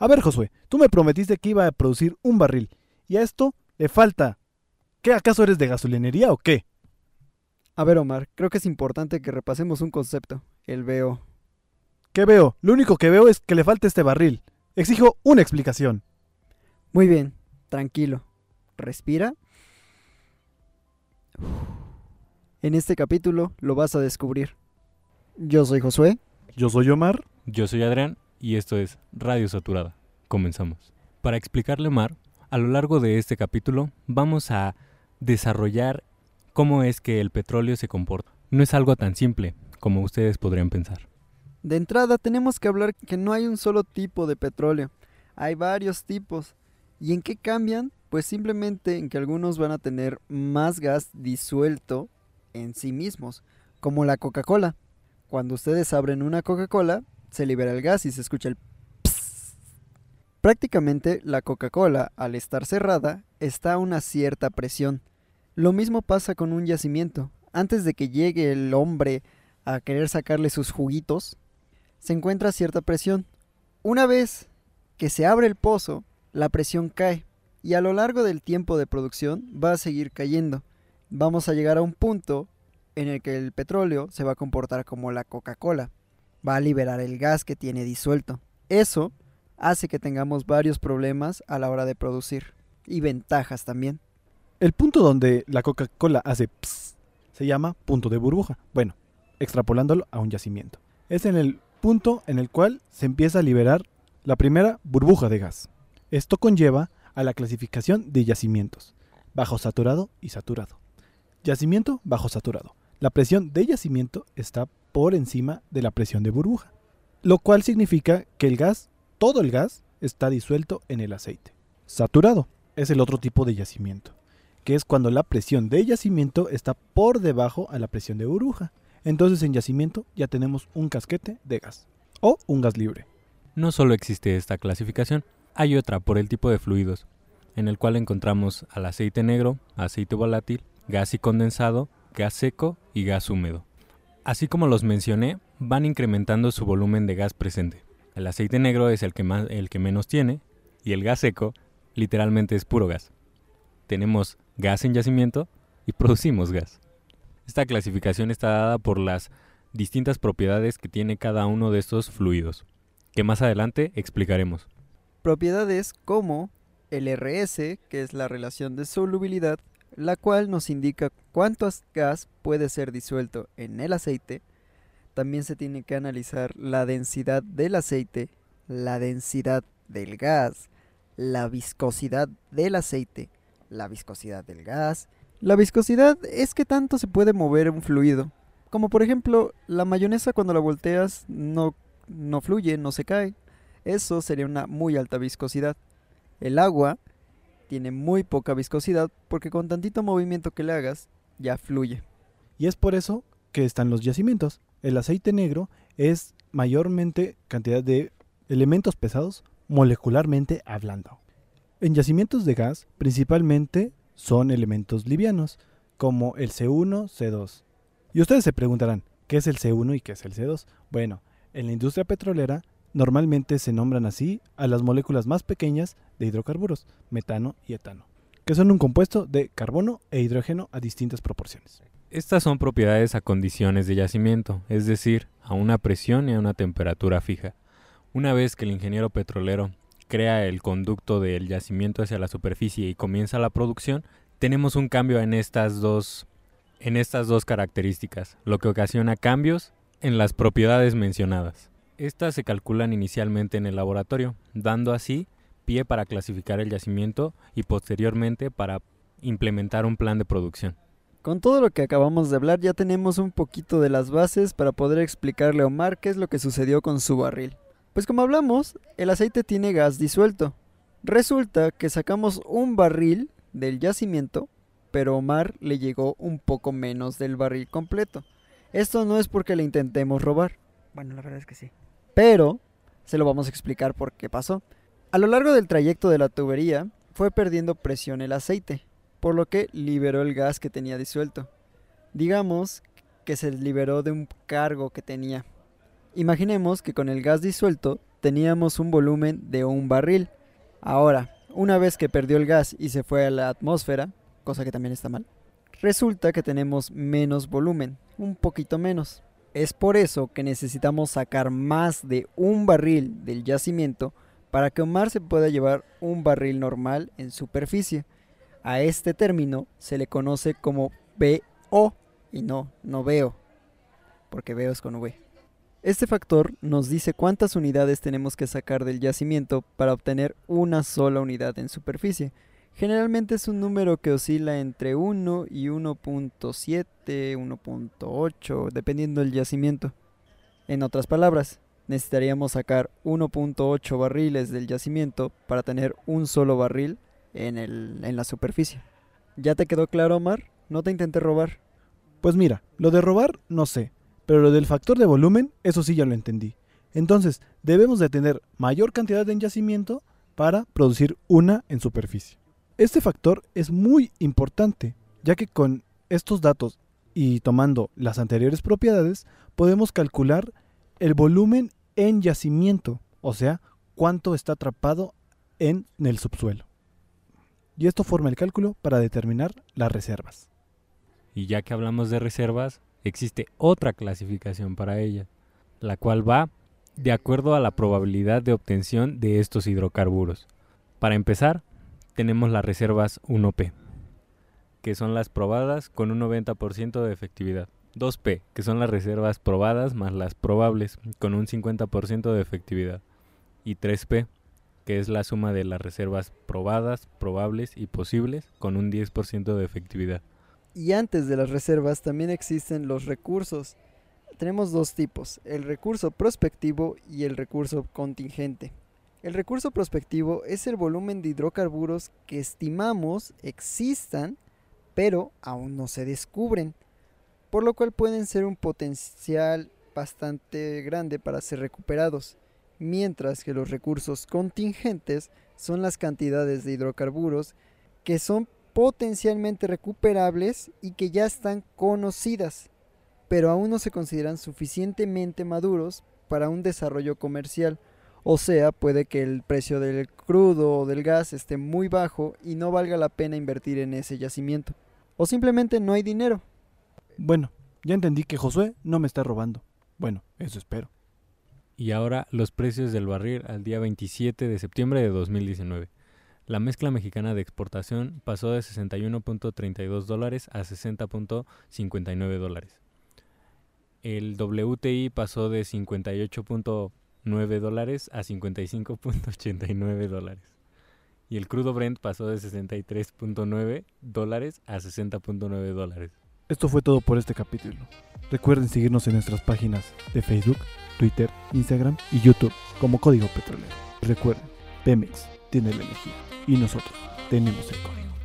A ver, Josué, tú me prometiste que iba a producir un barril, y a esto le falta. ¿Qué acaso eres de gasolinería o qué? A ver, Omar, creo que es importante que repasemos un concepto, el veo. ¿Qué veo? Lo único que veo es que le falta este barril. Exijo una explicación. Muy bien, tranquilo. Respira. En este capítulo lo vas a descubrir. Yo soy Josué. Yo soy Omar. Yo soy Adrián y esto es Radio Saturada. Comenzamos. Para explicarle Omar, a lo largo de este capítulo vamos a desarrollar cómo es que el petróleo se comporta. No es algo tan simple como ustedes podrían pensar. De entrada tenemos que hablar que no hay un solo tipo de petróleo, hay varios tipos. ¿Y en qué cambian? Pues simplemente en que algunos van a tener más gas disuelto en sí mismos, como la Coca-Cola. Cuando ustedes abren una Coca-Cola, se libera el gas y se escucha el. Prácticamente la Coca-Cola, al estar cerrada, está a una cierta presión. Lo mismo pasa con un yacimiento. Antes de que llegue el hombre a querer sacarle sus juguitos, se encuentra cierta presión. Una vez que se abre el pozo, la presión cae y a lo largo del tiempo de producción va a seguir cayendo. Vamos a llegar a un punto en el que el petróleo se va a comportar como la Coca-Cola. Va a liberar el gas que tiene disuelto. Eso hace que tengamos varios problemas a la hora de producir y ventajas también. El punto donde la Coca-Cola hace pss se llama punto de burbuja. Bueno, extrapolándolo a un yacimiento. Es en el punto en el cual se empieza a liberar la primera burbuja de gas. Esto conlleva a la clasificación de yacimientos, bajo saturado y saturado. Yacimiento bajo saturado. La presión de yacimiento está por encima de la presión de burbuja, lo cual significa que el gas, todo el gas, está disuelto en el aceite. Saturado es el otro tipo de yacimiento, que es cuando la presión de yacimiento está por debajo a la presión de burbuja. Entonces en yacimiento ya tenemos un casquete de gas o un gas libre. No solo existe esta clasificación, hay otra por el tipo de fluidos, en el cual encontramos al aceite negro, aceite volátil, gas y condensado, gas seco y gas húmedo. Así como los mencioné, van incrementando su volumen de gas presente. El aceite negro es el que, más, el que menos tiene y el gas seco literalmente es puro gas. Tenemos gas en yacimiento y producimos gas. Esta clasificación está dada por las distintas propiedades que tiene cada uno de estos fluidos, que más adelante explicaremos. Propiedades como el RS, que es la relación de solubilidad, la cual nos indica cuánto gas puede ser disuelto en el aceite. También se tiene que analizar la densidad del aceite, la densidad del gas, la viscosidad del aceite, la viscosidad del gas. La viscosidad es que tanto se puede mover un fluido. Como por ejemplo, la mayonesa cuando la volteas no, no fluye, no se cae. Eso sería una muy alta viscosidad. El agua tiene muy poca viscosidad porque con tantito movimiento que le hagas ya fluye. Y es por eso que están los yacimientos. El aceite negro es mayormente cantidad de elementos pesados molecularmente hablando. En yacimientos de gas principalmente son elementos livianos como el C1, C2. Y ustedes se preguntarán, ¿qué es el C1 y qué es el C2? Bueno, en la industria petrolera normalmente se nombran así a las moléculas más pequeñas de hidrocarburos, metano y etano, que son un compuesto de carbono e hidrógeno a distintas proporciones. Estas son propiedades a condiciones de yacimiento, es decir, a una presión y a una temperatura fija. Una vez que el ingeniero petrolero crea el conducto del yacimiento hacia la superficie y comienza la producción, tenemos un cambio en estas dos en estas dos características, lo que ocasiona cambios en las propiedades mencionadas. Estas se calculan inicialmente en el laboratorio, dando así pie para clasificar el yacimiento y posteriormente para implementar un plan de producción. Con todo lo que acabamos de hablar ya tenemos un poquito de las bases para poder explicarle a Omar qué es lo que sucedió con su barril. Pues como hablamos, el aceite tiene gas disuelto. Resulta que sacamos un barril del yacimiento, pero Omar le llegó un poco menos del barril completo. Esto no es porque le intentemos robar. Bueno, la verdad es que sí. Pero se lo vamos a explicar por qué pasó. A lo largo del trayecto de la tubería fue perdiendo presión el aceite, por lo que liberó el gas que tenía disuelto. Digamos que se liberó de un cargo que tenía. Imaginemos que con el gas disuelto teníamos un volumen de un barril. Ahora, una vez que perdió el gas y se fue a la atmósfera, cosa que también está mal, resulta que tenemos menos volumen, un poquito menos. Es por eso que necesitamos sacar más de un barril del yacimiento para que Omar se pueda llevar un barril normal en superficie. A este término se le conoce como BO y no, no veo, porque veo es con V. Este factor nos dice cuántas unidades tenemos que sacar del yacimiento para obtener una sola unidad en superficie. Generalmente es un número que oscila entre 1 y 1.7, 1.8, dependiendo del yacimiento. En otras palabras, necesitaríamos sacar 1.8 barriles del yacimiento para tener un solo barril en, el, en la superficie. ¿Ya te quedó claro, Omar? No te intenté robar. Pues mira, lo de robar no sé, pero lo del factor de volumen, eso sí ya lo entendí. Entonces, debemos de tener mayor cantidad de yacimiento para producir una en superficie. Este factor es muy importante, ya que con estos datos y tomando las anteriores propiedades, podemos calcular el volumen en yacimiento, o sea, cuánto está atrapado en el subsuelo. Y esto forma el cálculo para determinar las reservas. Y ya que hablamos de reservas, existe otra clasificación para ella, la cual va de acuerdo a la probabilidad de obtención de estos hidrocarburos. Para empezar, tenemos las reservas 1P, que son las probadas con un 90% de efectividad. 2P, que son las reservas probadas más las probables, con un 50% de efectividad. Y 3P, que es la suma de las reservas probadas, probables y posibles, con un 10% de efectividad. Y antes de las reservas también existen los recursos. Tenemos dos tipos, el recurso prospectivo y el recurso contingente. El recurso prospectivo es el volumen de hidrocarburos que estimamos existan, pero aún no se descubren, por lo cual pueden ser un potencial bastante grande para ser recuperados, mientras que los recursos contingentes son las cantidades de hidrocarburos que son potencialmente recuperables y que ya están conocidas, pero aún no se consideran suficientemente maduros para un desarrollo comercial. O sea, puede que el precio del crudo o del gas esté muy bajo y no valga la pena invertir en ese yacimiento. O simplemente no hay dinero. Bueno, ya entendí que Josué no me está robando. Bueno, eso espero. Y ahora los precios del barril al día 27 de septiembre de 2019. La mezcla mexicana de exportación pasó de 61.32 dólares a 60.59 dólares. El WTI pasó de 58.9 dólares a 55.89 dólares. Y el crudo Brent pasó de 63.9 dólares a 60.9 dólares. Esto fue todo por este capítulo. Recuerden seguirnos en nuestras páginas de Facebook, Twitter, Instagram y YouTube como Código Petrolero. Recuerden, Pemex tiene la energía y nosotros tenemos el código.